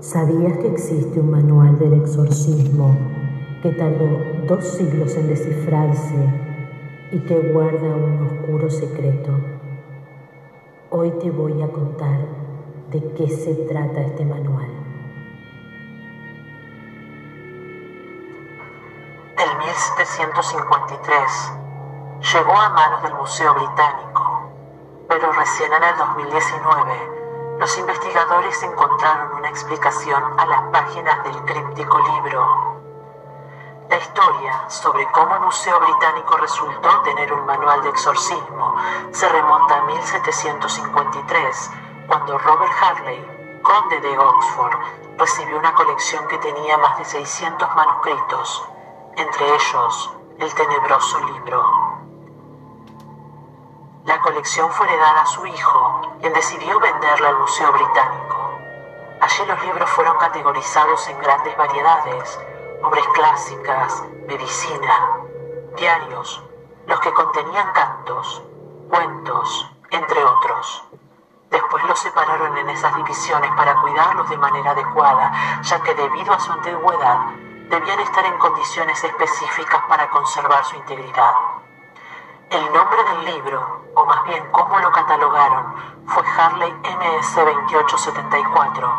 ¿Sabías que existe un manual del exorcismo que tardó dos siglos en descifrarse y que guarda un oscuro secreto? Hoy te voy a contar de qué se trata este manual. El 1753 llegó a manos del Museo Británico, pero recién en el 2019 los investigadores encontraron una explicación a las páginas del críptico libro. La historia sobre cómo el Museo Británico resultó tener un manual de exorcismo se remonta a 1753, cuando Robert Harley, conde de Oxford, recibió una colección que tenía más de 600 manuscritos, entre ellos el tenebroso libro. La colección fue heredada a su hijo, quien decidió venderla al Museo Británico. Allí los libros fueron categorizados en grandes variedades, obras clásicas, medicina, diarios, los que contenían cantos, cuentos, entre otros. Después los separaron en esas divisiones para cuidarlos de manera adecuada, ya que debido a su antigüedad debían estar en condiciones específicas para conservar su integridad. El nombre del libro, o más bien cómo lo catalogaron, fue Harley MS 2874.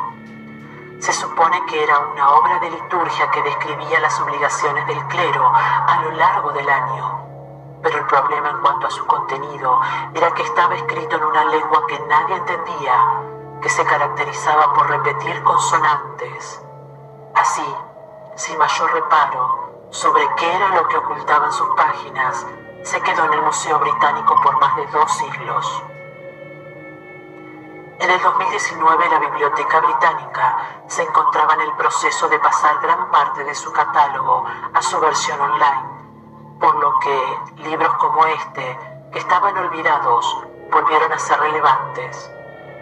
Se supone que era una obra de liturgia que describía las obligaciones del clero a lo largo del año. Pero el problema en cuanto a su contenido era que estaba escrito en una lengua que nadie entendía, que se caracterizaba por repetir consonantes. Así, sin mayor reparo sobre qué era lo que ocultaban sus páginas, se quedó en el Museo Británico por más de dos siglos. En el 2019 la Biblioteca Británica se encontraba en el proceso de pasar gran parte de su catálogo a su versión online, por lo que libros como este, que estaban olvidados, volvieron a ser relevantes.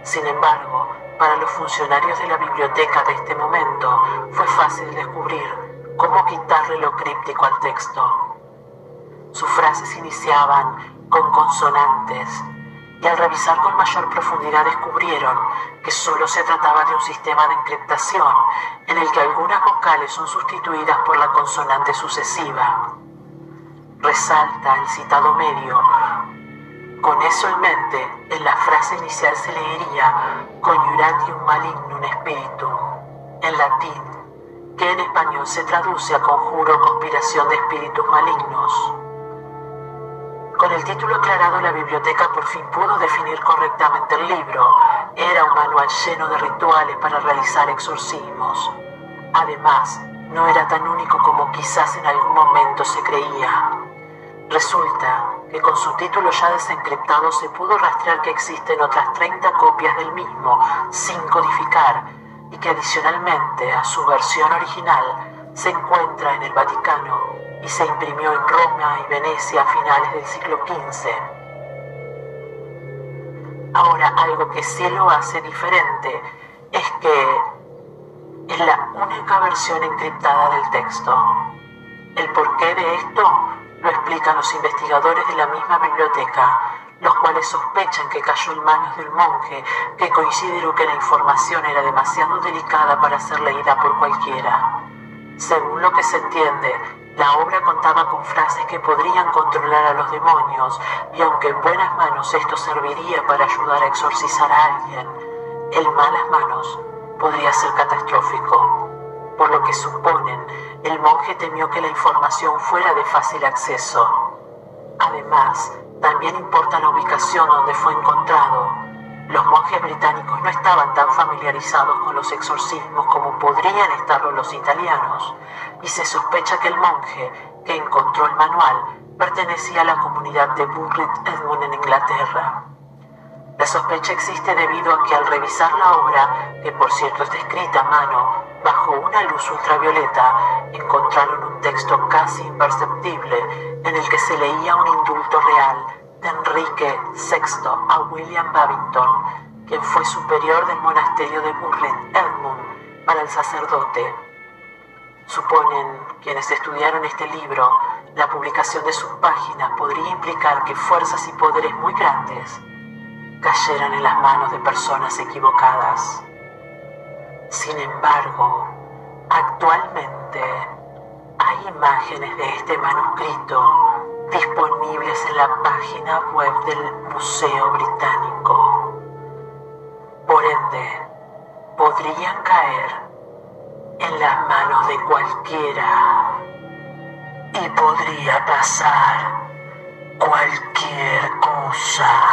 Sin embargo, para los funcionarios de la biblioteca de este momento fue fácil descubrir cómo quitarle lo críptico al texto. Sus frases iniciaban con consonantes y al revisar con mayor profundidad descubrieron que solo se trataba de un sistema de encriptación en el que algunas vocales son sustituidas por la consonante sucesiva. Resalta el citado medio. Con eso en mente, en la frase inicial se leería Coniuratium malignum spiritum, en latín, que en español se traduce a conjuro conspiración de espíritus malignos. Con el título aclarado, la biblioteca por fin pudo definir correctamente el libro. Era un manual lleno de rituales para realizar exorcismos. Además, no era tan único como quizás en algún momento se creía. Resulta que con su título ya desencriptado se pudo rastrear que existen otras 30 copias del mismo, sin codificar, y que adicionalmente a su versión original se encuentra en el Vaticano y se imprimió en Roma y Venecia a finales del siglo XV. Ahora, algo que sí lo hace diferente es que es la única versión encriptada del texto. El porqué de esto lo explican los investigadores de la misma biblioteca, los cuales sospechan que cayó en manos del monje, que consideró que la información era demasiado delicada para ser leída por cualquiera. Según lo que se entiende, la obra contaba con frases que podrían controlar a los demonios y aunque en buenas manos esto serviría para ayudar a exorcizar a alguien, en malas manos podría ser catastrófico. Por lo que suponen, el monje temió que la información fuera de fácil acceso. Además, también importa la ubicación donde fue encontrado. Los monjes británicos no estaban tan familiarizados con los exorcismos como podrían estarlo los italianos, y se sospecha que el monje que encontró el manual pertenecía a la comunidad de Burrit Edmund en Inglaterra. La sospecha existe debido a que al revisar la obra, que por cierto está escrita a mano, bajo una luz ultravioleta, encontraron un texto casi imperceptible en el que se leía un indulto real Enrique VI a William Babington, quien fue superior del monasterio de Burrit Edmund para el sacerdote Suponen quienes estudiaron este libro, la publicación de sus páginas podría implicar que fuerzas y poderes muy grandes cayeran en las manos de personas equivocadas. Sin embargo, actualmente hay imágenes de este manuscrito disponibles en la página web del Museo Británico. Por ende, podrían caer en las manos de cualquiera y podría pasar cualquier cosa.